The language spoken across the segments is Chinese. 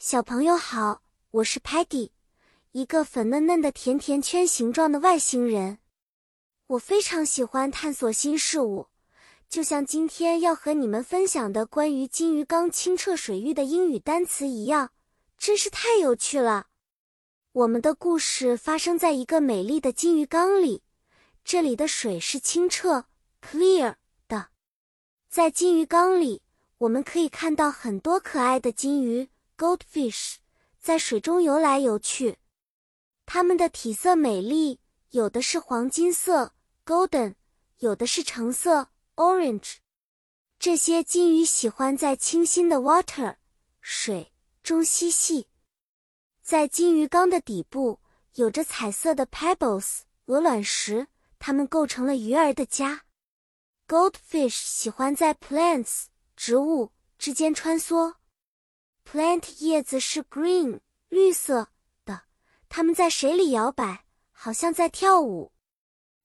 小朋友好，我是 Peggy，一个粉嫩嫩的甜甜圈形状的外星人。我非常喜欢探索新事物，就像今天要和你们分享的关于金鱼缸清澈水域的英语单词一样，真是太有趣了。我们的故事发生在一个美丽的金鱼缸里，这里的水是清澈 （clear） 的。在金鱼缸里，我们可以看到很多可爱的金鱼。Goldfish 在水中游来游去，它们的体色美丽，有的是黄金色 （golden），有的是橙色 （orange）。这些金鱼喜欢在清新的 water 水中嬉戏。在金鱼缸的底部有着彩色的 pebbles 鹅卵石，它们构成了鱼儿的家。Goldfish 喜欢在 plants 植物之间穿梭。Plant 叶子是 green 绿色的，它们在水里摇摆，好像在跳舞。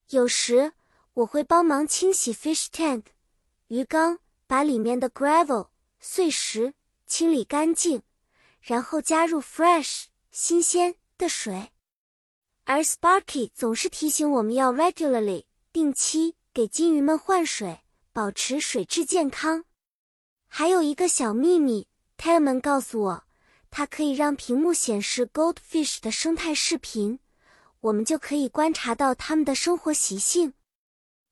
有时我会帮忙清洗 fish tank 鱼缸，把里面的 gravel 碎石清理干净，然后加入 fresh 新鲜的水。而 Sparky 总是提醒我们要 regularly 定期给金鱼们换水，保持水质健康。还有一个小秘密。T e l m a n 告诉我，它可以让屏幕显示 goldfish 的生态视频，我们就可以观察到它们的生活习性。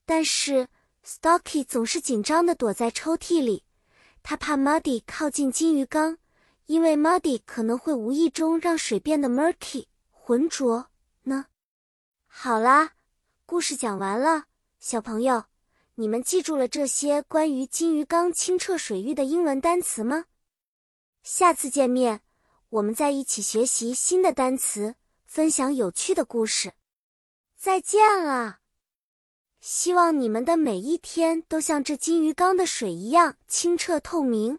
但是 Stocky 总是紧张地躲在抽屉里，他怕 Muddy 靠近金鱼缸，因为 Muddy 可能会无意中让水变得 murky 浑浊呢。好啦，故事讲完了，小朋友，你们记住了这些关于金鱼缸清澈水域的英文单词吗？下次见面，我们再一起学习新的单词，分享有趣的故事。再见了！希望你们的每一天都像这金鱼缸的水一样清澈透明。